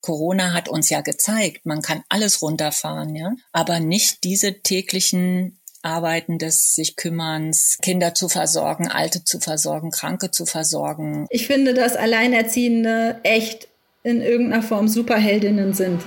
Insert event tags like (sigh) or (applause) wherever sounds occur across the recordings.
Corona hat uns ja gezeigt, man kann alles runterfahren, ja, aber nicht diese täglichen Arbeiten des sich Kümmerns, Kinder zu versorgen, Alte zu versorgen, Kranke zu versorgen. Ich finde, dass Alleinerziehende echt in irgendeiner Form Superheldinnen sind.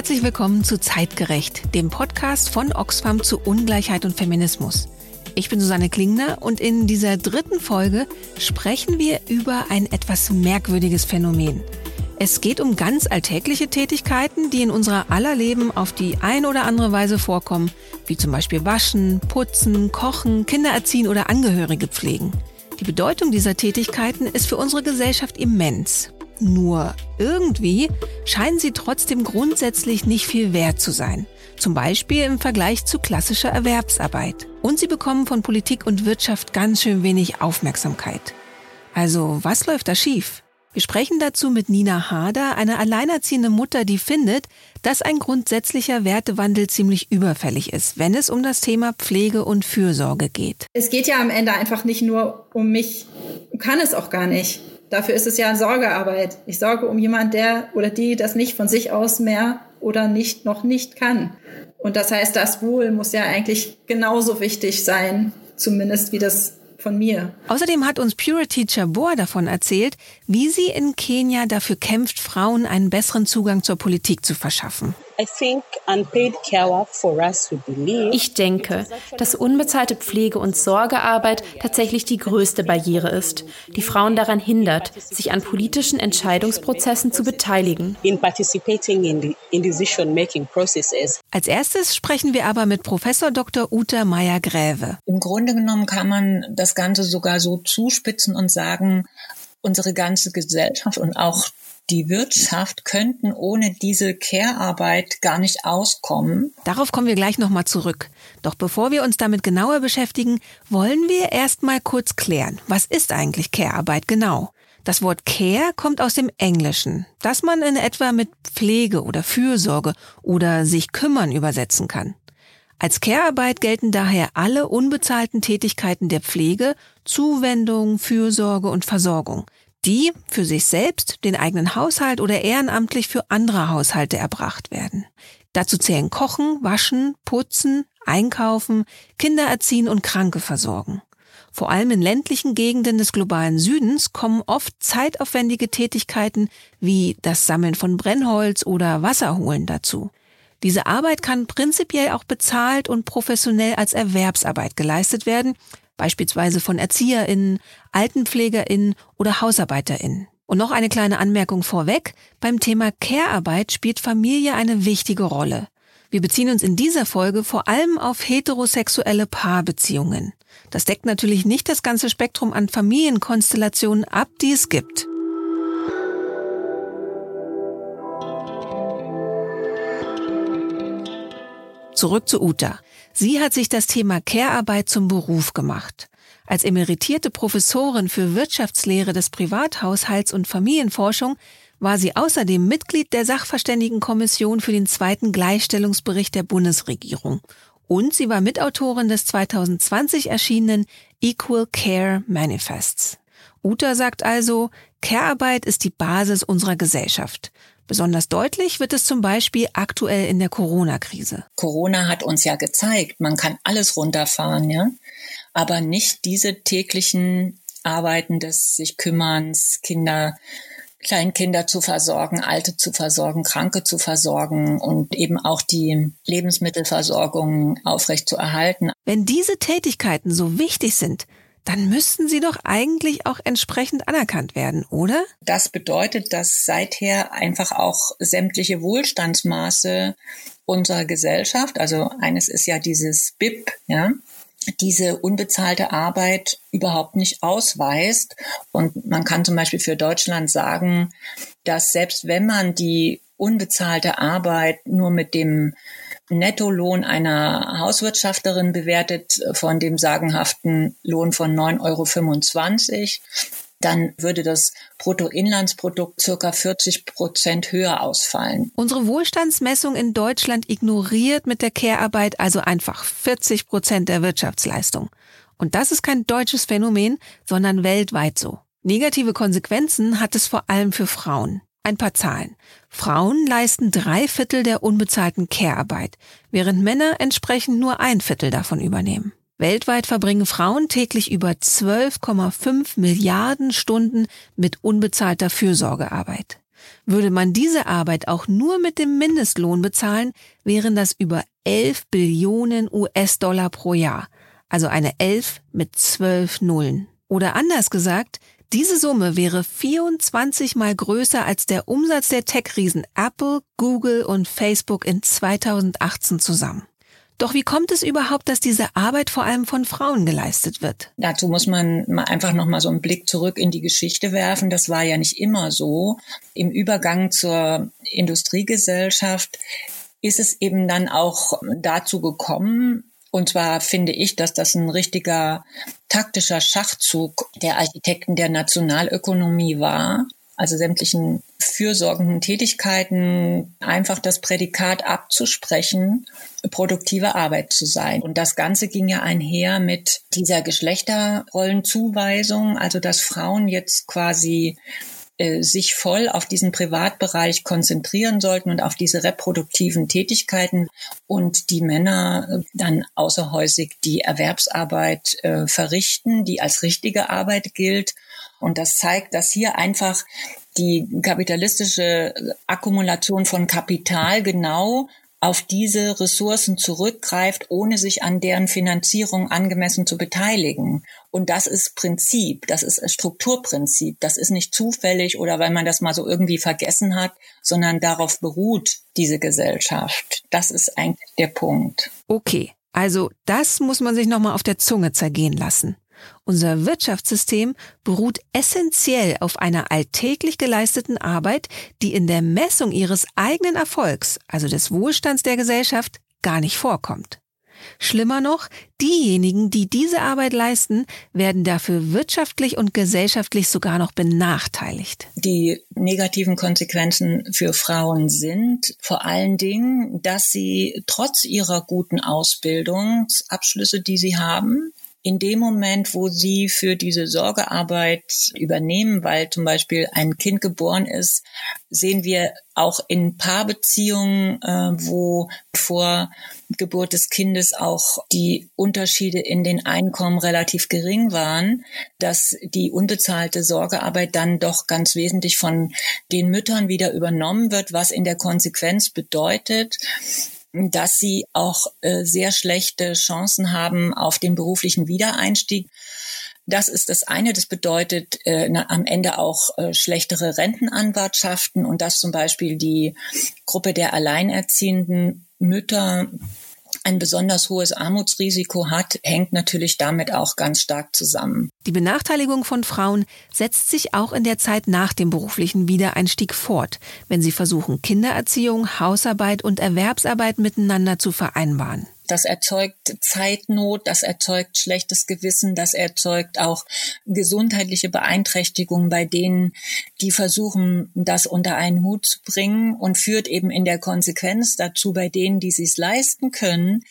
Herzlich willkommen zu Zeitgerecht, dem Podcast von Oxfam zu Ungleichheit und Feminismus. Ich bin Susanne Klingner und in dieser dritten Folge sprechen wir über ein etwas merkwürdiges Phänomen. Es geht um ganz alltägliche Tätigkeiten, die in unserer aller Leben auf die ein oder andere Weise vorkommen, wie zum Beispiel Waschen, Putzen, Kochen, Kinder erziehen oder Angehörige pflegen. Die Bedeutung dieser Tätigkeiten ist für unsere Gesellschaft immens. Nur irgendwie scheinen sie trotzdem grundsätzlich nicht viel wert zu sein. Zum Beispiel im Vergleich zu klassischer Erwerbsarbeit. Und sie bekommen von Politik und Wirtschaft ganz schön wenig Aufmerksamkeit. Also, was läuft da schief? Wir sprechen dazu mit Nina Hader, eine alleinerziehende Mutter, die findet, dass ein grundsätzlicher Wertewandel ziemlich überfällig ist, wenn es um das Thema Pflege und Fürsorge geht. Es geht ja am Ende einfach nicht nur um mich, kann es auch gar nicht. Dafür ist es ja Sorgearbeit. Ich sorge um jemand, der oder die das nicht von sich aus mehr oder nicht noch nicht kann. Und das heißt, das Wohl muss ja eigentlich genauso wichtig sein, zumindest wie das von mir. Außerdem hat uns Purity Chabor davon erzählt, wie sie in Kenia dafür kämpft, Frauen einen besseren Zugang zur Politik zu verschaffen. Ich denke, dass unbezahlte Pflege- und Sorgearbeit tatsächlich die größte Barriere ist, die Frauen daran hindert, sich an politischen Entscheidungsprozessen zu beteiligen. Als erstes sprechen wir aber mit Professor Dr. Uta Meyer-Gräve. Im Grunde genommen kann man das Ganze sogar so zuspitzen und sagen, unsere ganze Gesellschaft und auch die Wirtschaft könnten ohne diese Care-Arbeit gar nicht auskommen. Darauf kommen wir gleich nochmal zurück. Doch bevor wir uns damit genauer beschäftigen, wollen wir erst mal kurz klären, was ist eigentlich Care-Arbeit genau? Das Wort Care kommt aus dem Englischen, das man in etwa mit Pflege oder Fürsorge oder sich kümmern übersetzen kann. Als Care-Arbeit gelten daher alle unbezahlten Tätigkeiten der Pflege, Zuwendung, Fürsorge und Versorgung die für sich selbst, den eigenen Haushalt oder ehrenamtlich für andere Haushalte erbracht werden. Dazu zählen Kochen, Waschen, Putzen, Einkaufen, Kinder erziehen und Kranke versorgen. Vor allem in ländlichen Gegenden des globalen Südens kommen oft zeitaufwendige Tätigkeiten wie das Sammeln von Brennholz oder Wasserholen dazu. Diese Arbeit kann prinzipiell auch bezahlt und professionell als Erwerbsarbeit geleistet werden, beispielsweise von ErzieherInnen, AltenpflegerInnen oder HausarbeiterInnen. Und noch eine kleine Anmerkung vorweg. Beim Thema Care-Arbeit spielt Familie eine wichtige Rolle. Wir beziehen uns in dieser Folge vor allem auf heterosexuelle Paarbeziehungen. Das deckt natürlich nicht das ganze Spektrum an Familienkonstellationen ab, die es gibt. Zurück zu Uta. Sie hat sich das Thema Care-Arbeit zum Beruf gemacht. Als emeritierte Professorin für Wirtschaftslehre des Privathaushalts und Familienforschung war sie außerdem Mitglied der Sachverständigenkommission für den zweiten Gleichstellungsbericht der Bundesregierung. Und sie war Mitautorin des 2020 erschienenen Equal Care Manifests. Uta sagt also, Care-Arbeit ist die Basis unserer Gesellschaft. Besonders deutlich wird es zum Beispiel aktuell in der Corona-Krise. Corona hat uns ja gezeigt, man kann alles runterfahren, ja, aber nicht diese täglichen Arbeiten des sich Kümmerns, Kinder, Kleinkinder zu versorgen, Alte zu versorgen, Kranke zu versorgen und eben auch die Lebensmittelversorgung aufrecht zu erhalten. Wenn diese Tätigkeiten so wichtig sind, dann müssten sie doch eigentlich auch entsprechend anerkannt werden, oder? Das bedeutet, dass seither einfach auch sämtliche Wohlstandsmaße unserer Gesellschaft, also eines ist ja dieses BIP, ja, diese unbezahlte Arbeit überhaupt nicht ausweist. Und man kann zum Beispiel für Deutschland sagen, dass selbst wenn man die unbezahlte Arbeit nur mit dem Nettolohn einer Hauswirtschafterin bewertet von dem sagenhaften Lohn von 9,25 Euro, dann würde das Bruttoinlandsprodukt circa 40 Prozent höher ausfallen. Unsere Wohlstandsmessung in Deutschland ignoriert mit der Care-Arbeit also einfach 40 Prozent der Wirtschaftsleistung. Und das ist kein deutsches Phänomen, sondern weltweit so. Negative Konsequenzen hat es vor allem für Frauen. Ein paar Zahlen. Frauen leisten drei Viertel der unbezahlten Care-Arbeit, während Männer entsprechend nur ein Viertel davon übernehmen. Weltweit verbringen Frauen täglich über 12,5 Milliarden Stunden mit unbezahlter Fürsorgearbeit. Würde man diese Arbeit auch nur mit dem Mindestlohn bezahlen, wären das über 11 Billionen US-Dollar pro Jahr, also eine 11 mit 12 Nullen. Oder anders gesagt, diese Summe wäre 24 mal größer als der Umsatz der Tech-Riesen Apple, Google und Facebook in 2018 zusammen. Doch wie kommt es überhaupt, dass diese Arbeit vor allem von Frauen geleistet wird? Dazu muss man einfach noch mal so einen Blick zurück in die Geschichte werfen. Das war ja nicht immer so. Im Übergang zur Industriegesellschaft ist es eben dann auch dazu gekommen, und zwar finde ich, dass das ein richtiger taktischer Schachzug der Architekten der Nationalökonomie war, also sämtlichen fürsorgenden Tätigkeiten einfach das Prädikat abzusprechen, produktive Arbeit zu sein. Und das Ganze ging ja einher mit dieser Geschlechterrollenzuweisung, also dass Frauen jetzt quasi äh, sich voll auf diesen Privatbereich konzentrieren sollten und auf diese reproduktiven Tätigkeiten und die Männer äh, dann außerhäusig die Erwerbsarbeit äh, verrichten, die als richtige Arbeit gilt. Und das zeigt, dass hier einfach die kapitalistische Akkumulation von Kapital genau auf diese Ressourcen zurückgreift, ohne sich an deren Finanzierung angemessen zu beteiligen. Und das ist Prinzip, das ist Strukturprinzip, das ist nicht zufällig oder weil man das mal so irgendwie vergessen hat, sondern darauf beruht diese Gesellschaft. Das ist eigentlich der Punkt. Okay, also das muss man sich nochmal auf der Zunge zergehen lassen. Unser Wirtschaftssystem beruht essentiell auf einer alltäglich geleisteten Arbeit, die in der Messung ihres eigenen Erfolgs, also des Wohlstands der Gesellschaft, gar nicht vorkommt. Schlimmer noch, diejenigen, die diese Arbeit leisten, werden dafür wirtschaftlich und gesellschaftlich sogar noch benachteiligt. Die negativen Konsequenzen für Frauen sind vor allen Dingen, dass sie trotz ihrer guten Ausbildungsabschlüsse, die sie haben, in dem Moment, wo sie für diese Sorgearbeit übernehmen, weil zum Beispiel ein Kind geboren ist, sehen wir auch in Paarbeziehungen, äh, wo vor Geburt des Kindes auch die Unterschiede in den Einkommen relativ gering waren, dass die unbezahlte Sorgearbeit dann doch ganz wesentlich von den Müttern wieder übernommen wird, was in der Konsequenz bedeutet, dass sie auch äh, sehr schlechte Chancen haben auf den beruflichen Wiedereinstieg. Das ist das eine. Das bedeutet äh, na, am Ende auch äh, schlechtere Rentenanwartschaften und dass zum Beispiel die Gruppe der alleinerziehenden Mütter ein besonders hohes Armutsrisiko hat, hängt natürlich damit auch ganz stark zusammen. Die Benachteiligung von Frauen setzt sich auch in der Zeit nach dem beruflichen Wiedereinstieg fort, wenn sie versuchen, Kindererziehung, Hausarbeit und Erwerbsarbeit miteinander zu vereinbaren. Das erzeugt Zeitnot, das erzeugt schlechtes Gewissen, das erzeugt auch gesundheitliche Beeinträchtigungen bei denen, die versuchen, das unter einen Hut zu bringen und führt eben in der Konsequenz dazu bei denen, die es leisten können,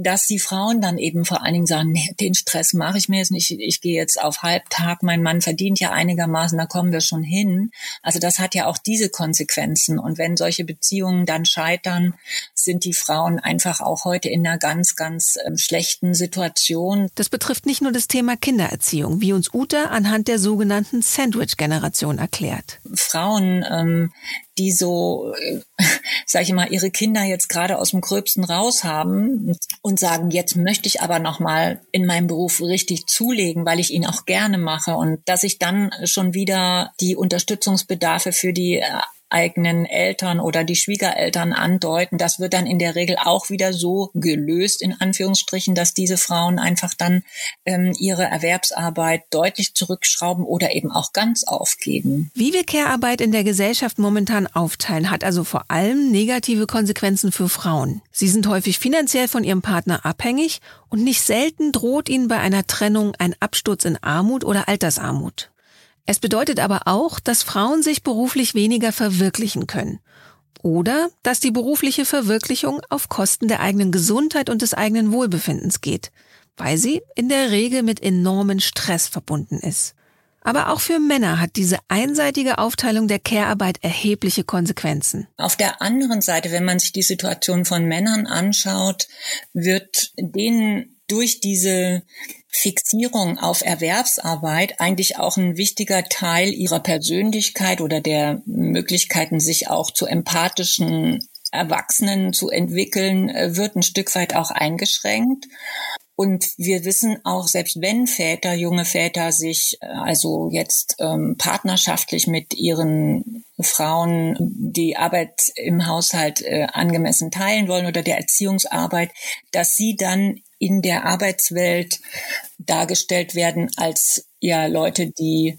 dass die Frauen dann eben vor allen Dingen sagen, nee, den Stress mache ich mir jetzt nicht, ich gehe jetzt auf Halbtag, mein Mann verdient ja einigermaßen, da kommen wir schon hin. Also das hat ja auch diese Konsequenzen. Und wenn solche Beziehungen dann scheitern, sind die Frauen einfach auch heute in einer ganz, ganz ähm, schlechten Situation. Das betrifft nicht nur das Thema Kindererziehung, wie uns Ute anhand der sogenannten Sandwich-Generation erklärt. Frauen, ähm, die so, äh, (laughs) sage ich mal, ihre Kinder jetzt gerade aus dem Gröbsten raus haben und sagen, jetzt möchte ich aber noch mal in meinem Beruf richtig zulegen, weil ich ihn auch gerne mache und dass ich dann schon wieder die Unterstützungsbedarfe für die äh, eigenen Eltern oder die Schwiegereltern andeuten. Das wird dann in der Regel auch wieder so gelöst, in Anführungsstrichen, dass diese Frauen einfach dann ähm, ihre Erwerbsarbeit deutlich zurückschrauben oder eben auch ganz aufgeben. Wie wir Care-Arbeit in der Gesellschaft momentan aufteilen, hat also vor allem negative Konsequenzen für Frauen. Sie sind häufig finanziell von ihrem Partner abhängig und nicht selten droht ihnen bei einer Trennung ein Absturz in Armut oder Altersarmut. Es bedeutet aber auch, dass Frauen sich beruflich weniger verwirklichen können. Oder dass die berufliche Verwirklichung auf Kosten der eigenen Gesundheit und des eigenen Wohlbefindens geht, weil sie in der Regel mit enormen Stress verbunden ist. Aber auch für Männer hat diese einseitige Aufteilung der Care-Arbeit erhebliche Konsequenzen. Auf der anderen Seite, wenn man sich die Situation von Männern anschaut, wird denen durch diese Fixierung auf Erwerbsarbeit eigentlich auch ein wichtiger Teil ihrer Persönlichkeit oder der Möglichkeiten, sich auch zu empathischen Erwachsenen zu entwickeln, äh, wird ein Stück weit auch eingeschränkt. Und wir wissen auch, selbst wenn Väter, junge Väter sich äh, also jetzt ähm, partnerschaftlich mit ihren Frauen die Arbeit im Haushalt äh, angemessen teilen wollen oder der Erziehungsarbeit, dass sie dann in der Arbeitswelt dargestellt werden als ja Leute, die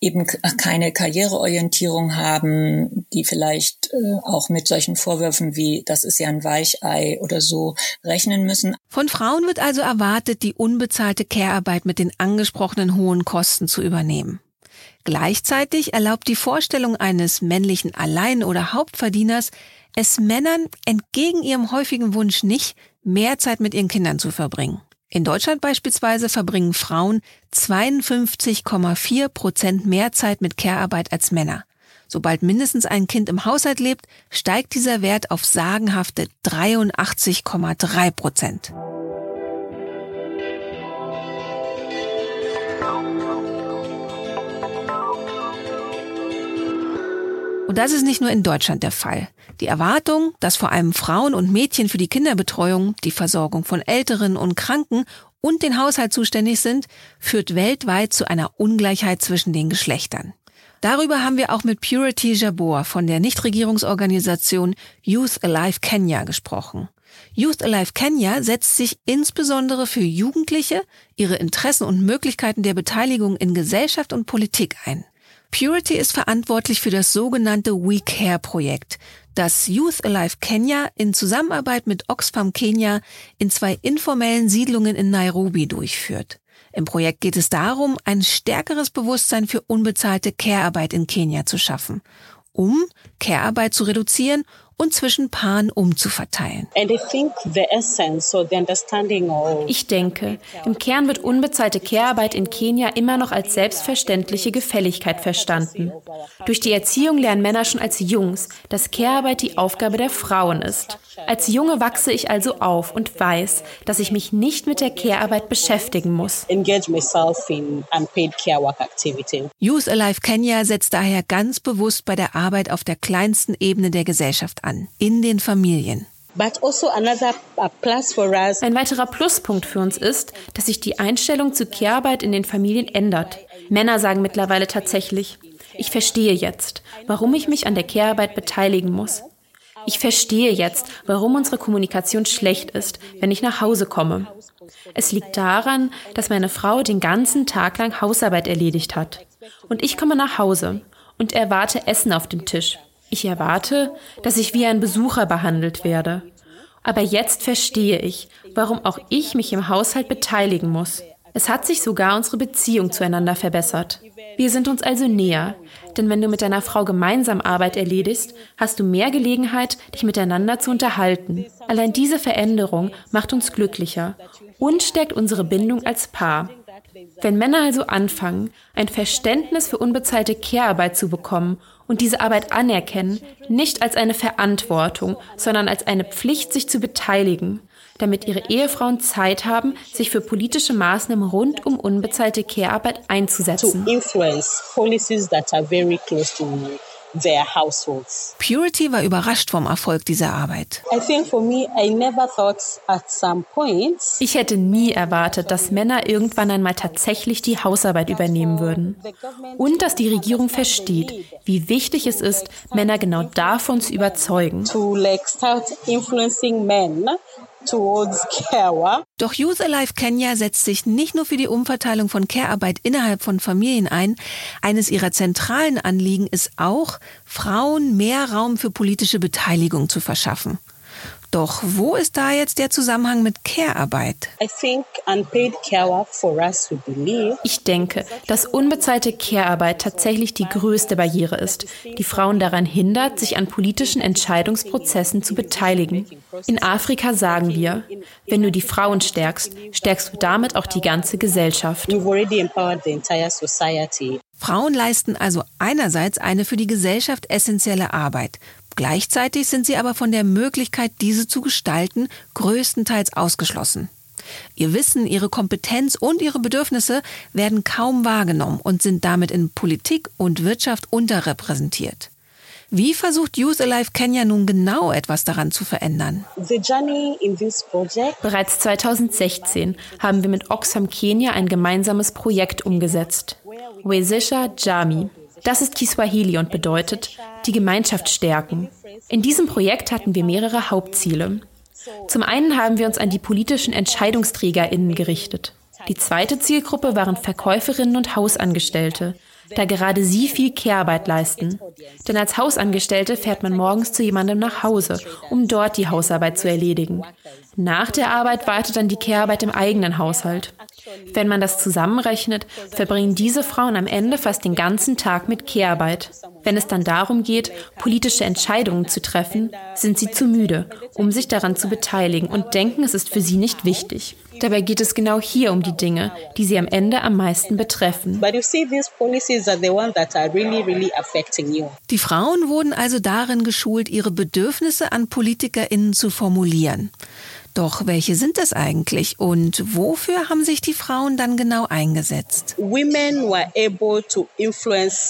eben keine Karriereorientierung haben, die vielleicht äh, auch mit solchen Vorwürfen wie das ist ja ein Weichei oder so rechnen müssen. Von Frauen wird also erwartet, die unbezahlte Care-Arbeit mit den angesprochenen hohen Kosten zu übernehmen. Gleichzeitig erlaubt die Vorstellung eines männlichen Allein- oder Hauptverdieners es Männern entgegen ihrem häufigen Wunsch nicht, mehr Zeit mit ihren Kindern zu verbringen. In Deutschland beispielsweise verbringen Frauen 52,4 Prozent mehr Zeit mit Care-Arbeit als Männer. Sobald mindestens ein Kind im Haushalt lebt, steigt dieser Wert auf sagenhafte 83,3 Prozent. Und das ist nicht nur in Deutschland der Fall. Die Erwartung, dass vor allem Frauen und Mädchen für die Kinderbetreuung, die Versorgung von Älteren und Kranken und den Haushalt zuständig sind, führt weltweit zu einer Ungleichheit zwischen den Geschlechtern. Darüber haben wir auch mit Purity Jabor von der Nichtregierungsorganisation Youth Alive Kenya gesprochen. Youth Alive Kenya setzt sich insbesondere für Jugendliche, ihre Interessen und Möglichkeiten der Beteiligung in Gesellschaft und Politik ein. Purity ist verantwortlich für das sogenannte We Care Projekt, das Youth Alive Kenya in Zusammenarbeit mit Oxfam Kenya in zwei informellen Siedlungen in Nairobi durchführt. Im Projekt geht es darum, ein stärkeres Bewusstsein für unbezahlte Care-Arbeit in Kenia zu schaffen, um Care-Arbeit zu reduzieren und zwischen Paaren umzuverteilen. Ich denke, im Kern wird unbezahlte Care-Arbeit in Kenia immer noch als selbstverständliche Gefälligkeit verstanden. Durch die Erziehung lernen Männer schon als Jungs, dass Care-Arbeit die Aufgabe der Frauen ist. Als Junge wachse ich also auf und weiß, dass ich mich nicht mit der Care-Arbeit beschäftigen muss. Youth Alive Kenya setzt daher ganz bewusst bei der Arbeit auf der kleinsten Ebene der Gesellschaft an, in den Familien. Also ein weiterer Pluspunkt für uns ist, dass sich die Einstellung zu Care-Arbeit in den Familien ändert. Männer sagen mittlerweile tatsächlich, ich verstehe jetzt, warum ich mich an der Care-Arbeit beteiligen muss. Ich verstehe jetzt, warum unsere Kommunikation schlecht ist, wenn ich nach Hause komme. Es liegt daran, dass meine Frau den ganzen Tag lang Hausarbeit erledigt hat. Und ich komme nach Hause und erwarte Essen auf dem Tisch. Ich erwarte, dass ich wie ein Besucher behandelt werde. Aber jetzt verstehe ich, warum auch ich mich im Haushalt beteiligen muss. Es hat sich sogar unsere Beziehung zueinander verbessert. Wir sind uns also näher, denn wenn du mit deiner Frau gemeinsam Arbeit erledigst, hast du mehr Gelegenheit, dich miteinander zu unterhalten. Allein diese Veränderung macht uns glücklicher und stärkt unsere Bindung als Paar. Wenn Männer also anfangen, ein Verständnis für unbezahlte Care-Arbeit zu bekommen und diese Arbeit anerkennen, nicht als eine Verantwortung, sondern als eine Pflicht, sich zu beteiligen, damit ihre Ehefrauen Zeit haben, sich für politische Maßnahmen rund um unbezahlte Care-Arbeit einzusetzen. Purity war überrascht vom Erfolg dieser Arbeit. Ich hätte nie erwartet, dass Männer irgendwann einmal tatsächlich die Hausarbeit übernehmen würden. Und dass die Regierung versteht, wie wichtig es ist, Männer genau davon zu überzeugen. Doch Youth Alive Kenya setzt sich nicht nur für die Umverteilung von Care-Arbeit innerhalb von Familien ein. Eines ihrer zentralen Anliegen ist auch, Frauen mehr Raum für politische Beteiligung zu verschaffen. Doch wo ist da jetzt der Zusammenhang mit Care-Arbeit? Ich denke, dass unbezahlte Care-Arbeit tatsächlich die größte Barriere ist, die Frauen daran hindert, sich an politischen Entscheidungsprozessen zu beteiligen. In Afrika sagen wir, wenn du die Frauen stärkst, stärkst du damit auch die ganze Gesellschaft. Frauen leisten also einerseits eine für die Gesellschaft essentielle Arbeit, Gleichzeitig sind sie aber von der Möglichkeit, diese zu gestalten, größtenteils ausgeschlossen. Ihr Wissen, ihre Kompetenz und ihre Bedürfnisse werden kaum wahrgenommen und sind damit in Politik und Wirtschaft unterrepräsentiert. Wie versucht Youth Alive Kenya nun genau etwas daran zu verändern? Bereits 2016 haben wir mit Oxfam Kenia ein gemeinsames Projekt umgesetzt. Wezesha Jami. Das ist Kiswahili und bedeutet die Gemeinschaft stärken. In diesem Projekt hatten wir mehrere Hauptziele. Zum einen haben wir uns an die politischen EntscheidungsträgerInnen gerichtet. Die zweite Zielgruppe waren Verkäuferinnen und Hausangestellte, da gerade sie viel Kehrarbeit leisten. Denn als Hausangestellte fährt man morgens zu jemandem nach Hause, um dort die Hausarbeit zu erledigen. Nach der Arbeit wartet dann die Kehrarbeit im eigenen Haushalt. Wenn man das zusammenrechnet, verbringen diese Frauen am Ende fast den ganzen Tag mit Kehrarbeit. Wenn es dann darum geht, politische Entscheidungen zu treffen, sind sie zu müde, um sich daran zu beteiligen und denken, es ist für sie nicht wichtig. Dabei geht es genau hier um die Dinge, die sie am Ende am meisten betreffen. Die Frauen wurden also darin geschult, ihre Bedürfnisse an PolitikerInnen zu formulieren. Doch welche sind es eigentlich und wofür haben sich die Frauen dann genau eingesetzt?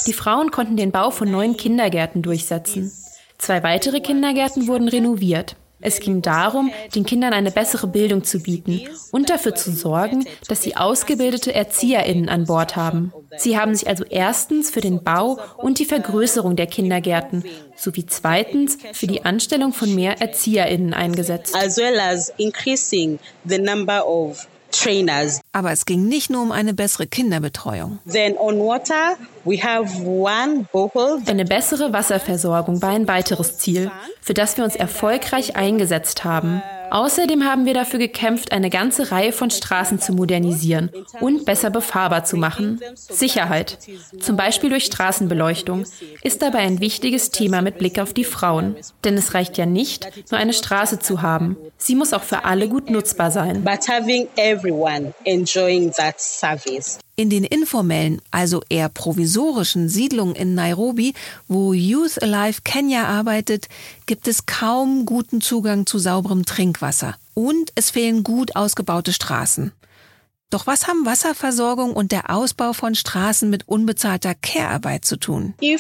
Die Frauen konnten den Bau von neuen Kindergärten durchsetzen. Zwei weitere Kindergärten wurden renoviert. Es ging darum, den Kindern eine bessere Bildung zu bieten und dafür zu sorgen, dass sie ausgebildete Erzieherinnen an Bord haben. Sie haben sich also erstens für den Bau und die Vergrößerung der Kindergärten sowie zweitens für die Anstellung von mehr Erzieherinnen eingesetzt. As well as increasing the number of trainers. Aber es ging nicht nur um eine bessere Kinderbetreuung. Then on water, we have one borehole. Eine bessere Wasserversorgung war ein weiteres Ziel, für das wir uns erfolgreich eingesetzt haben. Außerdem haben wir dafür gekämpft, eine ganze Reihe von Straßen zu modernisieren und besser befahrbar zu machen. Sicherheit, zum Beispiel durch Straßenbeleuchtung, ist dabei ein wichtiges Thema mit Blick auf die Frauen. Denn es reicht ja nicht, nur eine Straße zu haben. Sie muss auch für alle gut nutzbar sein. But having everyone enjoying that service. In den informellen, also eher provisorischen Siedlungen in Nairobi, wo Youth Alive Kenya arbeitet, gibt es kaum guten Zugang zu sauberem Trinkwasser. Und es fehlen gut ausgebaute Straßen. Doch was haben Wasserversorgung und der Ausbau von Straßen mit unbezahlter Care-Arbeit zu tun? Wenn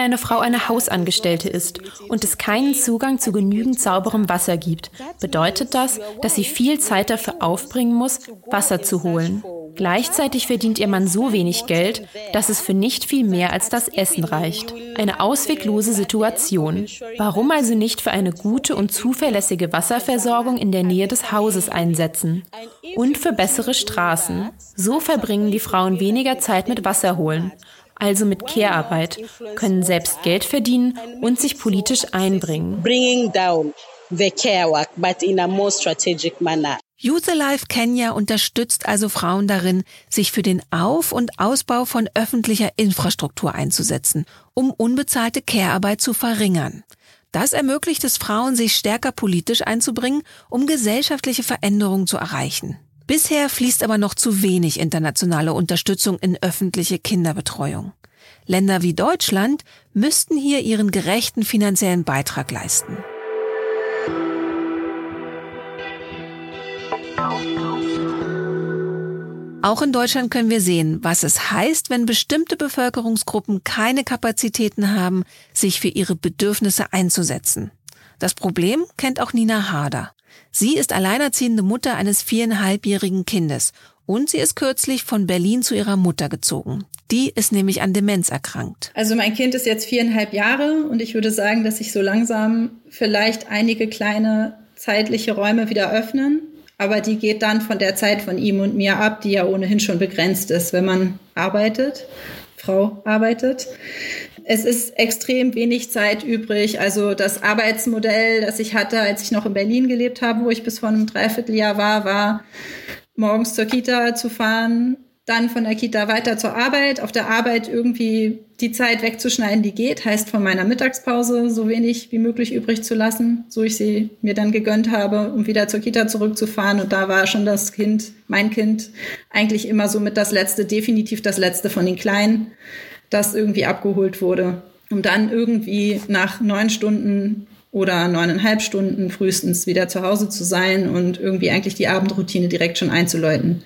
eine Frau eine Hausangestellte ist und es keinen Zugang zu genügend sauberem Wasser gibt, bedeutet das, dass sie viel Zeit dafür aufbringen muss, Wasser zu holen. Gleichzeitig verdient ihr Mann so wenig Geld, dass es für nicht viel mehr als das Essen reicht. Eine ausweglose Situation. Warum also nicht für eine gute und zuverlässige Wasserversorgung in der Nähe des Hauses einsetzen? Und für bessere Straßen. So verbringen die Frauen weniger Zeit mit Wasser holen also mit Care-Arbeit, können selbst Geld verdienen und sich politisch einbringen. Bringing down the care work, but in a more strategic manner. Youth Alive Kenya unterstützt also Frauen darin, sich für den Auf- und Ausbau von öffentlicher Infrastruktur einzusetzen, um unbezahlte Care-Arbeit zu verringern. Das ermöglicht es Frauen, sich stärker politisch einzubringen, um gesellschaftliche Veränderungen zu erreichen. Bisher fließt aber noch zu wenig internationale Unterstützung in öffentliche Kinderbetreuung. Länder wie Deutschland müssten hier ihren gerechten finanziellen Beitrag leisten. Auch in Deutschland können wir sehen, was es heißt, wenn bestimmte Bevölkerungsgruppen keine Kapazitäten haben, sich für ihre Bedürfnisse einzusetzen. Das Problem kennt auch Nina Harder. Sie ist alleinerziehende Mutter eines viereinhalbjährigen Kindes und sie ist kürzlich von Berlin zu ihrer Mutter gezogen. Die ist nämlich an Demenz erkrankt. Also mein Kind ist jetzt viereinhalb Jahre und ich würde sagen, dass sich so langsam vielleicht einige kleine zeitliche Räume wieder öffnen aber die geht dann von der Zeit von ihm und mir ab, die ja ohnehin schon begrenzt ist, wenn man arbeitet. Frau arbeitet. Es ist extrem wenig Zeit übrig. Also das Arbeitsmodell, das ich hatte, als ich noch in Berlin gelebt habe, wo ich bis vor einem Dreivierteljahr war, war morgens zur Kita zu fahren, dann von der Kita weiter zur Arbeit, auf der Arbeit irgendwie die Zeit wegzuschneiden, die geht, heißt von meiner Mittagspause so wenig wie möglich übrig zu lassen, so ich sie mir dann gegönnt habe, um wieder zur Kita zurückzufahren. Und da war schon das Kind, mein Kind, eigentlich immer so mit das Letzte, definitiv das Letzte von den Kleinen, das irgendwie abgeholt wurde, um dann irgendwie nach neun Stunden oder neuneinhalb Stunden frühestens wieder zu Hause zu sein und irgendwie eigentlich die Abendroutine direkt schon einzuläuten.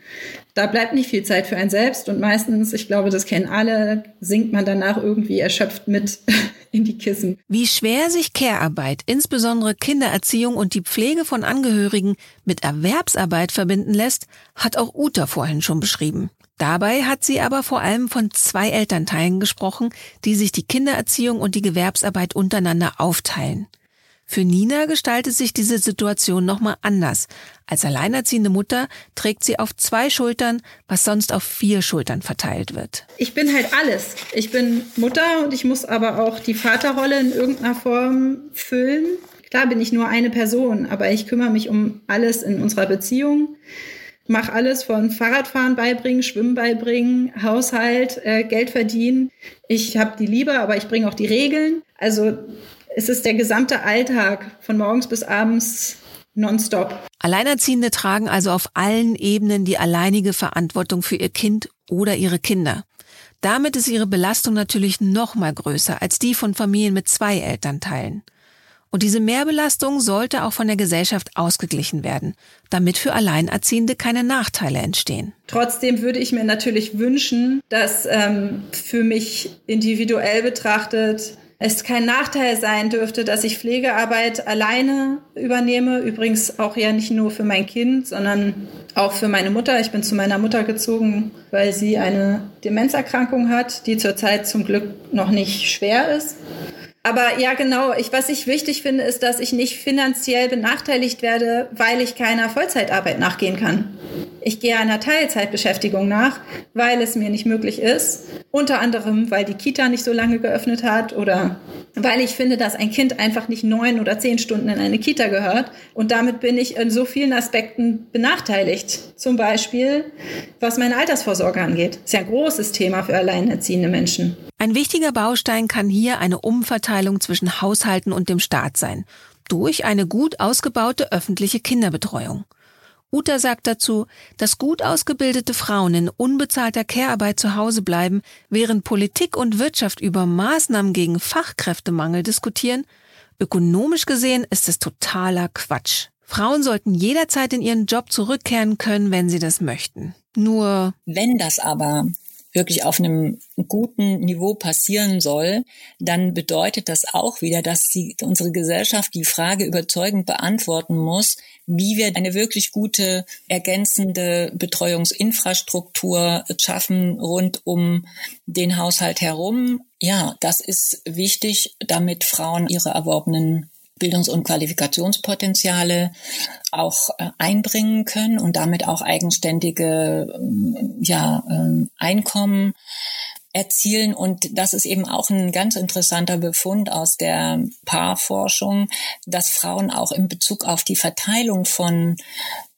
Da bleibt nicht viel Zeit für einen selbst und meistens, ich glaube, das kennen alle, sinkt man danach irgendwie erschöpft mit (laughs) in die Kissen. Wie schwer sich Care-Arbeit, insbesondere Kindererziehung und die Pflege von Angehörigen mit Erwerbsarbeit verbinden lässt, hat auch Uta vorhin schon beschrieben. Dabei hat sie aber vor allem von zwei Elternteilen gesprochen, die sich die Kindererziehung und die Gewerbsarbeit untereinander aufteilen. Für Nina gestaltet sich diese Situation nochmal anders. Als alleinerziehende Mutter trägt sie auf zwei Schultern, was sonst auf vier Schultern verteilt wird. Ich bin halt alles. Ich bin Mutter und ich muss aber auch die Vaterrolle in irgendeiner Form füllen. Klar bin ich nur eine Person, aber ich kümmere mich um alles in unserer Beziehung. Mach alles von Fahrradfahren beibringen, Schwimmen beibringen, Haushalt, äh, Geld verdienen. Ich habe die Liebe, aber ich bringe auch die Regeln. Also es ist der gesamte Alltag von morgens bis abends nonstop. Alleinerziehende tragen also auf allen Ebenen die alleinige Verantwortung für ihr Kind oder ihre Kinder. Damit ist ihre Belastung natürlich noch mal größer als die von Familien mit zwei Elternteilen. Und diese Mehrbelastung sollte auch von der Gesellschaft ausgeglichen werden, damit für Alleinerziehende keine Nachteile entstehen. Trotzdem würde ich mir natürlich wünschen, dass ähm, für mich individuell betrachtet es kein Nachteil sein dürfte, dass ich Pflegearbeit alleine übernehme. Übrigens auch ja nicht nur für mein Kind, sondern auch für meine Mutter. Ich bin zu meiner Mutter gezogen, weil sie eine Demenzerkrankung hat, die zurzeit zum Glück noch nicht schwer ist. Aber ja, genau. Ich, was ich wichtig finde, ist, dass ich nicht finanziell benachteiligt werde, weil ich keiner Vollzeitarbeit nachgehen kann. Ich gehe einer Teilzeitbeschäftigung nach, weil es mir nicht möglich ist. Unter anderem, weil die Kita nicht so lange geöffnet hat oder weil ich finde, dass ein Kind einfach nicht neun oder zehn Stunden in eine Kita gehört. Und damit bin ich in so vielen Aspekten benachteiligt. Zum Beispiel, was meine Altersvorsorge angeht. Das ist ja ein großes Thema für alleinerziehende Menschen. Ein wichtiger Baustein kann hier eine Umverteilung zwischen Haushalten und dem Staat sein. Durch eine gut ausgebaute öffentliche Kinderbetreuung. Uta sagt dazu, dass gut ausgebildete Frauen in unbezahlter Care-Arbeit zu Hause bleiben, während Politik und Wirtschaft über Maßnahmen gegen Fachkräftemangel diskutieren. Ökonomisch gesehen ist es totaler Quatsch. Frauen sollten jederzeit in ihren Job zurückkehren können, wenn sie das möchten. Nur wenn das aber wirklich auf einem guten Niveau passieren soll, dann bedeutet das auch wieder, dass die, unsere Gesellschaft die Frage überzeugend beantworten muss, wie wir eine wirklich gute ergänzende Betreuungsinfrastruktur schaffen rund um den Haushalt herum. Ja, das ist wichtig, damit Frauen ihre erworbenen Bildungs- und Qualifikationspotenziale auch äh, einbringen können und damit auch eigenständige ähm, ja, ähm, Einkommen erzielen. Und das ist eben auch ein ganz interessanter Befund aus der Paarforschung, dass Frauen auch in Bezug auf die Verteilung von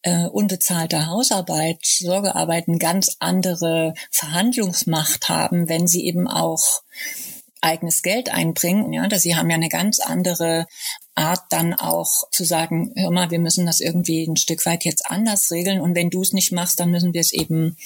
äh, unbezahlter Hausarbeit, Sorgearbeit eine ganz andere Verhandlungsmacht haben, wenn sie eben auch eigenes Geld einbringen. Ja, dass sie haben ja eine ganz andere Art dann auch zu sagen, hör mal, wir müssen das irgendwie ein Stück weit jetzt anders regeln und wenn du es nicht machst, dann müssen wir es eben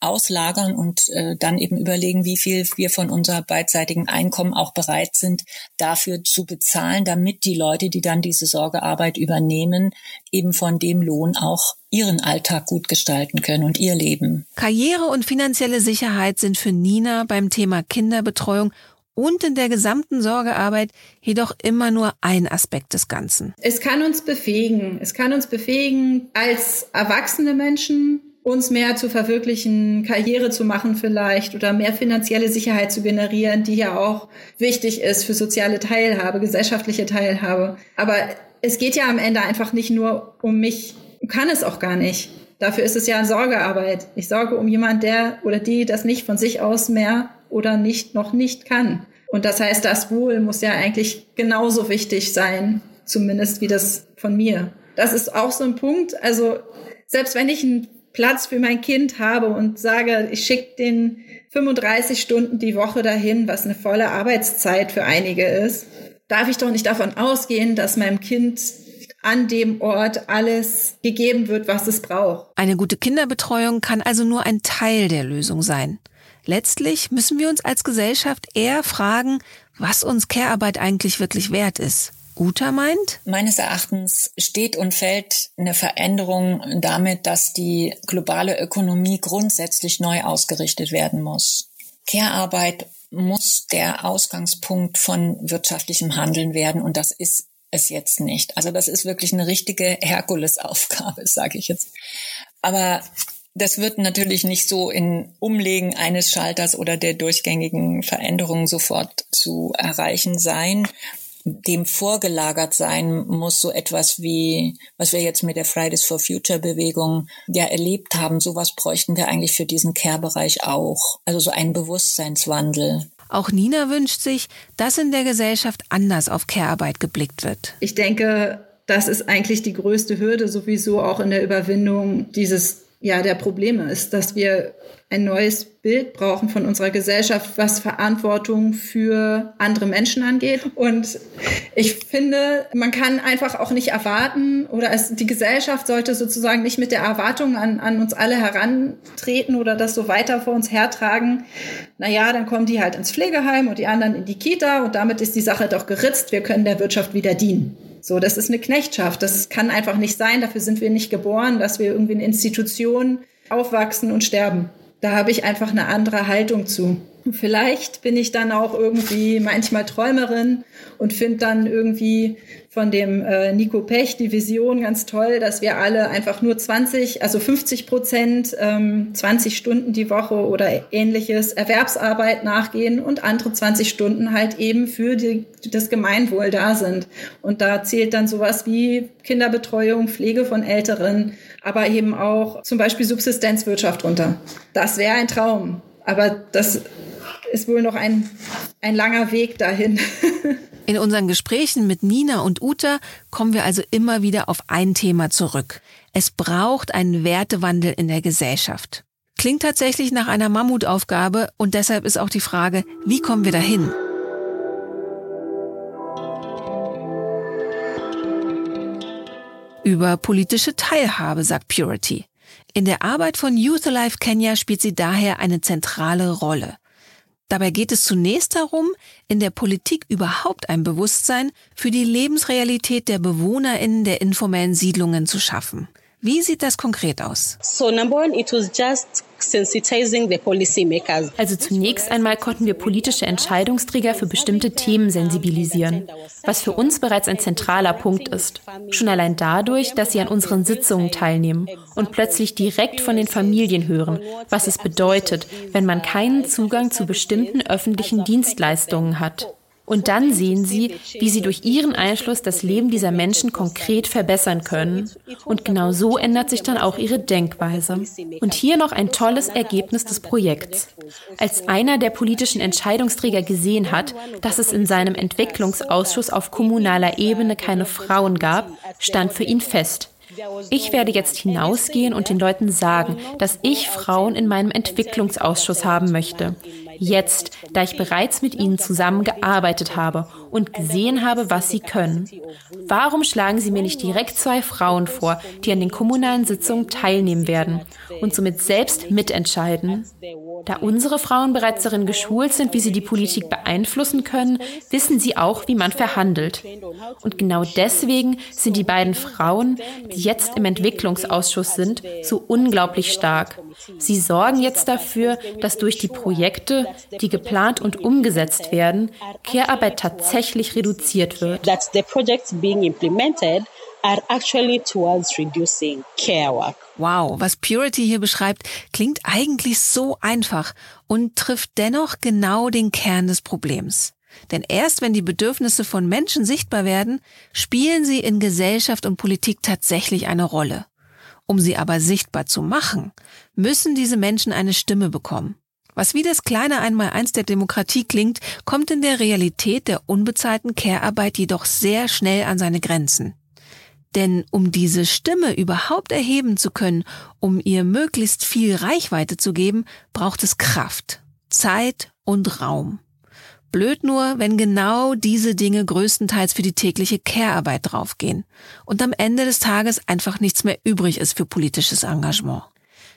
auslagern und äh, dann eben überlegen, wie viel wir von unser beidseitigen Einkommen auch bereit sind, dafür zu bezahlen, damit die Leute, die dann diese Sorgearbeit übernehmen, eben von dem Lohn auch ihren Alltag gut gestalten können und ihr Leben. Karriere und finanzielle Sicherheit sind für Nina beim Thema Kinderbetreuung und in der gesamten Sorgearbeit jedoch immer nur ein Aspekt des Ganzen. Es kann uns befähigen. Es kann uns befähigen, als erwachsene Menschen uns mehr zu verwirklichen, Karriere zu machen vielleicht oder mehr finanzielle Sicherheit zu generieren, die ja auch wichtig ist für soziale Teilhabe, gesellschaftliche Teilhabe. Aber es geht ja am Ende einfach nicht nur um mich, kann es auch gar nicht. Dafür ist es ja Sorgearbeit. Ich sorge um jemand, der oder die das nicht von sich aus mehr oder nicht noch nicht kann. Und das heißt, das Wohl muss ja eigentlich genauso wichtig sein, zumindest wie das von mir. Das ist auch so ein Punkt. Also selbst wenn ich einen Platz für mein Kind habe und sage, ich schicke den 35 Stunden die Woche dahin, was eine volle Arbeitszeit für einige ist, darf ich doch nicht davon ausgehen, dass meinem Kind an dem Ort alles gegeben wird, was es braucht. Eine gute Kinderbetreuung kann also nur ein Teil der Lösung sein. Letztlich müssen wir uns als Gesellschaft eher fragen, was uns Care-Arbeit eigentlich wirklich wert ist. Uta meint? Meines Erachtens steht und fällt eine Veränderung damit, dass die globale Ökonomie grundsätzlich neu ausgerichtet werden muss. Care-Arbeit muss der Ausgangspunkt von wirtschaftlichem Handeln werden und das ist es jetzt nicht. Also das ist wirklich eine richtige Herkulesaufgabe, (laughs) sage ich jetzt. Aber das wird natürlich nicht so in Umlegen eines Schalters oder der durchgängigen Veränderungen sofort zu erreichen sein. Dem vorgelagert sein muss so etwas wie, was wir jetzt mit der Fridays for Future Bewegung ja erlebt haben. Sowas bräuchten wir eigentlich für diesen Care-Bereich auch. Also so ein Bewusstseinswandel. Auch Nina wünscht sich, dass in der Gesellschaft anders auf Care-Arbeit geblickt wird. Ich denke, das ist eigentlich die größte Hürde sowieso auch in der Überwindung dieses ja der Probleme ist, dass wir ein neues Bild brauchen von unserer Gesellschaft, was Verantwortung für andere Menschen angeht. Und ich finde, man kann einfach auch nicht erwarten oder es, die Gesellschaft sollte sozusagen nicht mit der Erwartung an, an uns alle herantreten oder das so weiter vor uns hertragen. Naja, dann kommen die halt ins Pflegeheim und die anderen in die Kita und damit ist die Sache doch geritzt. Wir können der Wirtschaft wieder dienen. So, das ist eine Knechtschaft. Das kann einfach nicht sein. Dafür sind wir nicht geboren, dass wir irgendwie in Institutionen aufwachsen und sterben. Da habe ich einfach eine andere Haltung zu. Vielleicht bin ich dann auch irgendwie manchmal Träumerin und finde dann irgendwie von dem äh, Nico Pech die Vision ganz toll, dass wir alle einfach nur 20, also 50 Prozent, ähm, 20 Stunden die Woche oder ähnliches Erwerbsarbeit nachgehen und andere 20 Stunden halt eben für die, das Gemeinwohl da sind. Und da zählt dann sowas wie Kinderbetreuung, Pflege von Älteren, aber eben auch zum Beispiel Subsistenzwirtschaft runter. Das wäre ein Traum. Aber das ist wohl noch ein, ein langer Weg dahin. (laughs) In unseren Gesprächen mit Nina und Uta kommen wir also immer wieder auf ein Thema zurück. Es braucht einen Wertewandel in der Gesellschaft. Klingt tatsächlich nach einer Mammutaufgabe und deshalb ist auch die Frage, wie kommen wir dahin? Über politische Teilhabe, sagt Purity. In der Arbeit von Youth Alive Kenya spielt sie daher eine zentrale Rolle. Dabei geht es zunächst darum, in der Politik überhaupt ein Bewusstsein für die Lebensrealität der BewohnerInnen der informellen Siedlungen zu schaffen. Wie sieht das konkret aus? So number one, it was just. Also zunächst einmal konnten wir politische Entscheidungsträger für bestimmte Themen sensibilisieren, was für uns bereits ein zentraler Punkt ist. Schon allein dadurch, dass sie an unseren Sitzungen teilnehmen und plötzlich direkt von den Familien hören, was es bedeutet, wenn man keinen Zugang zu bestimmten öffentlichen Dienstleistungen hat. Und dann sehen sie, wie sie durch ihren Einfluss das Leben dieser Menschen konkret verbessern können. Und genau so ändert sich dann auch ihre Denkweise. Und hier noch ein tolles Ergebnis des Projekts. Als einer der politischen Entscheidungsträger gesehen hat, dass es in seinem Entwicklungsausschuss auf kommunaler Ebene keine Frauen gab, stand für ihn fest, ich werde jetzt hinausgehen und den Leuten sagen, dass ich Frauen in meinem Entwicklungsausschuss haben möchte. Jetzt, da ich bereits mit ihnen zusammengearbeitet habe und gesehen habe, was sie können. Warum schlagen Sie mir nicht direkt zwei Frauen vor, die an den kommunalen Sitzungen teilnehmen werden und somit selbst mitentscheiden? Da unsere Frauen bereits darin geschult sind, wie sie die Politik beeinflussen können, wissen sie auch, wie man verhandelt. Und genau deswegen sind die beiden Frauen, die jetzt im Entwicklungsausschuss sind, so unglaublich stark. Sie sorgen jetzt dafür, dass durch die Projekte, die geplant und umgesetzt werden, Care-Arbeit tatsächlich reduziert wird. Are actually towards reducing care work. Wow, was Purity hier beschreibt, klingt eigentlich so einfach und trifft dennoch genau den Kern des Problems. Denn erst wenn die Bedürfnisse von Menschen sichtbar werden, spielen sie in Gesellschaft und Politik tatsächlich eine Rolle. Um sie aber sichtbar zu machen, müssen diese Menschen eine Stimme bekommen. Was wie das kleine Einmaleins der Demokratie klingt, kommt in der Realität der unbezahlten Care-Arbeit jedoch sehr schnell an seine Grenzen. Denn um diese Stimme überhaupt erheben zu können, um ihr möglichst viel Reichweite zu geben, braucht es Kraft, Zeit und Raum. Blöd nur, wenn genau diese Dinge größtenteils für die tägliche Care-Arbeit draufgehen und am Ende des Tages einfach nichts mehr übrig ist für politisches Engagement.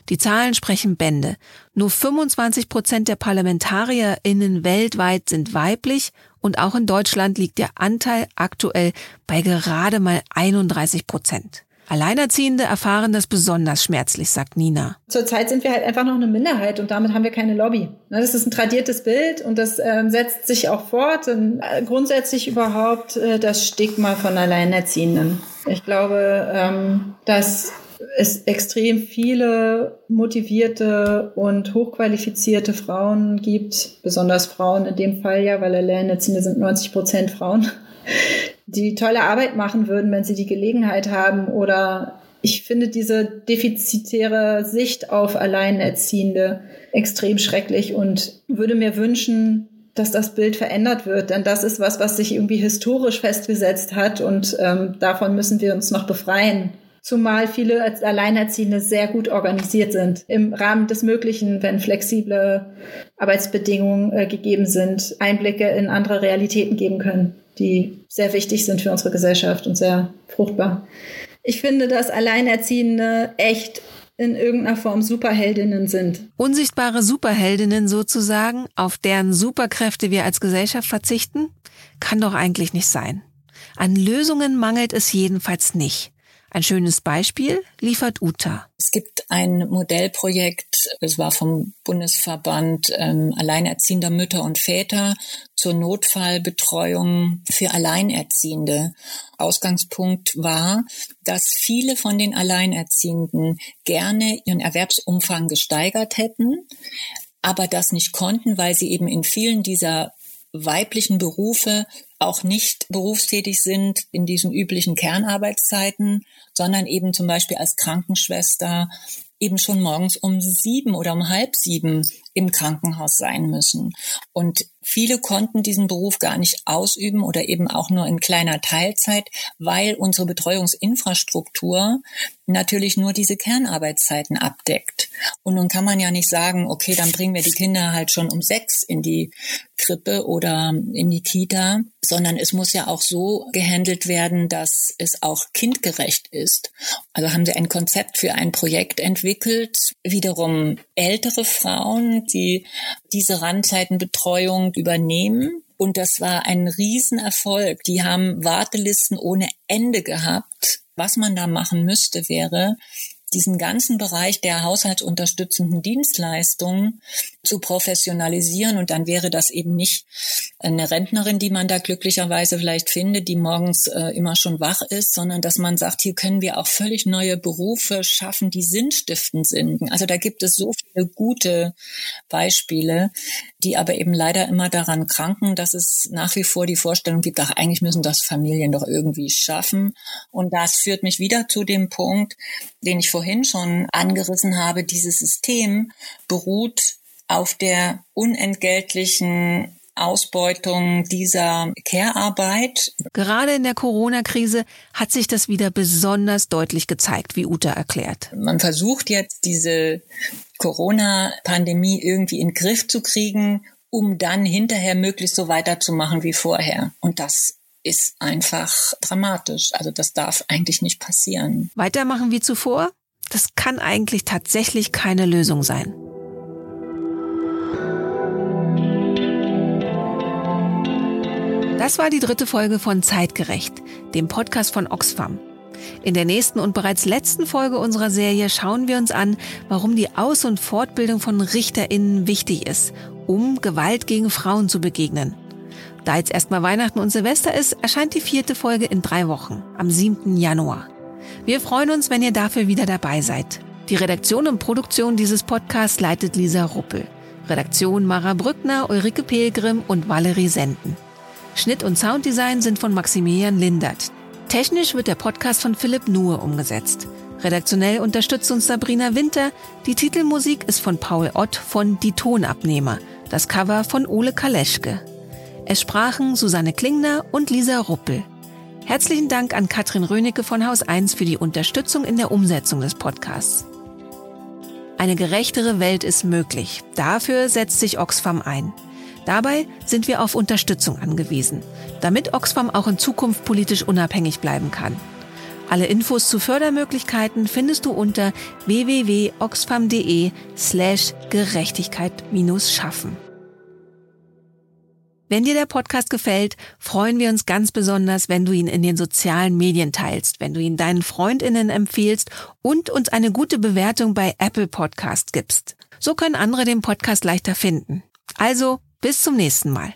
Die Zahlen sprechen Bände. Nur 25 Prozent der ParlamentarierInnen weltweit sind weiblich und auch in Deutschland liegt der Anteil aktuell bei gerade mal 31 Prozent. Alleinerziehende erfahren das besonders schmerzlich, sagt Nina. Zurzeit sind wir halt einfach noch eine Minderheit und damit haben wir keine Lobby. Ne, das ist ein tradiertes Bild und das ähm, setzt sich auch fort. Und äh, grundsätzlich überhaupt äh, das Stigma von Alleinerziehenden. Ich glaube, ähm, dass es extrem viele motivierte und hochqualifizierte Frauen gibt, besonders Frauen in dem Fall ja, weil Alleinerziehende sind 90 Prozent Frauen, (laughs) die tolle Arbeit machen würden, wenn sie die Gelegenheit haben oder ich finde diese defizitäre Sicht auf Alleinerziehende extrem schrecklich und würde mir wünschen, dass das Bild verändert wird, denn das ist was, was sich irgendwie historisch festgesetzt hat und ähm, davon müssen wir uns noch befreien. Zumal viele Alleinerziehende sehr gut organisiert sind. Im Rahmen des Möglichen, wenn flexible Arbeitsbedingungen äh, gegeben sind, Einblicke in andere Realitäten geben können, die sehr wichtig sind für unsere Gesellschaft und sehr fruchtbar. Ich finde, dass Alleinerziehende echt in irgendeiner Form Superheldinnen sind. Unsichtbare Superheldinnen sozusagen, auf deren Superkräfte wir als Gesellschaft verzichten? Kann doch eigentlich nicht sein. An Lösungen mangelt es jedenfalls nicht. Ein schönes Beispiel liefert Uta. Es gibt ein Modellprojekt, es war vom Bundesverband ähm, Alleinerziehender Mütter und Väter zur Notfallbetreuung für Alleinerziehende. Ausgangspunkt war, dass viele von den Alleinerziehenden gerne ihren Erwerbsumfang gesteigert hätten, aber das nicht konnten, weil sie eben in vielen dieser weiblichen Berufe auch nicht berufstätig sind in diesen üblichen Kernarbeitszeiten, sondern eben zum Beispiel als Krankenschwester eben schon morgens um sieben oder um halb sieben im Krankenhaus sein müssen. Und viele konnten diesen Beruf gar nicht ausüben oder eben auch nur in kleiner Teilzeit, weil unsere Betreuungsinfrastruktur natürlich nur diese Kernarbeitszeiten abdeckt. Und nun kann man ja nicht sagen, okay, dann bringen wir die Kinder halt schon um sechs in die Krippe oder in die Kita, sondern es muss ja auch so gehandelt werden, dass es auch kindgerecht ist. Also haben sie ein Konzept für ein Projekt entwickelt, wiederum ältere Frauen, die diese Randzeitenbetreuung übernehmen. Und das war ein Riesenerfolg. Die haben Wartelisten ohne Ende gehabt. Was man da machen müsste, wäre, diesen ganzen Bereich der haushaltsunterstützenden Dienstleistungen zu professionalisieren. Und dann wäre das eben nicht eine Rentnerin, die man da glücklicherweise vielleicht findet, die morgens äh, immer schon wach ist, sondern dass man sagt, hier können wir auch völlig neue Berufe schaffen, die sinnstiftend sind. Also da gibt es so viele gute Beispiele, die aber eben leider immer daran kranken, dass es nach wie vor die Vorstellung gibt, ach, eigentlich müssen das Familien doch irgendwie schaffen. Und das führt mich wieder zu dem Punkt, den ich vorhin schon angerissen habe. Dieses System beruht auf der unentgeltlichen Ausbeutung dieser Care-Arbeit. Gerade in der Corona-Krise hat sich das wieder besonders deutlich gezeigt, wie Uta erklärt. Man versucht jetzt diese Corona-Pandemie irgendwie in den Griff zu kriegen, um dann hinterher möglichst so weiterzumachen wie vorher. Und das ist einfach dramatisch. Also das darf eigentlich nicht passieren. Weitermachen wie zuvor? Das kann eigentlich tatsächlich keine Lösung sein. Das war die dritte Folge von Zeitgerecht, dem Podcast von Oxfam. In der nächsten und bereits letzten Folge unserer Serie schauen wir uns an, warum die Aus- und Fortbildung von RichterInnen wichtig ist, um Gewalt gegen Frauen zu begegnen. Da jetzt erstmal Weihnachten und Silvester ist, erscheint die vierte Folge in drei Wochen, am 7. Januar. Wir freuen uns, wenn ihr dafür wieder dabei seid. Die Redaktion und Produktion dieses Podcasts leitet Lisa Ruppel. Redaktion Mara Brückner, Ulrike Pelgrim und Valerie Senden. Schnitt und Sounddesign sind von Maximilian Lindert. Technisch wird der Podcast von Philipp Nuhe umgesetzt. Redaktionell unterstützt uns Sabrina Winter. Die Titelmusik ist von Paul Ott von Die Tonabnehmer. Das Cover von Ole Kaleschke. Es sprachen Susanne Klingner und Lisa Ruppel. Herzlichen Dank an Katrin Rönecke von Haus 1 für die Unterstützung in der Umsetzung des Podcasts. Eine gerechtere Welt ist möglich. Dafür setzt sich Oxfam ein. Dabei sind wir auf Unterstützung angewiesen, damit Oxfam auch in Zukunft politisch unabhängig bleiben kann. Alle Infos zu Fördermöglichkeiten findest du unter www.oxfam.de slash Gerechtigkeit-Schaffen. Wenn dir der Podcast gefällt, freuen wir uns ganz besonders, wenn du ihn in den sozialen Medien teilst, wenn du ihn deinen Freundinnen empfiehlst und uns eine gute Bewertung bei Apple Podcast gibst. So können andere den Podcast leichter finden. Also, bis zum nächsten Mal.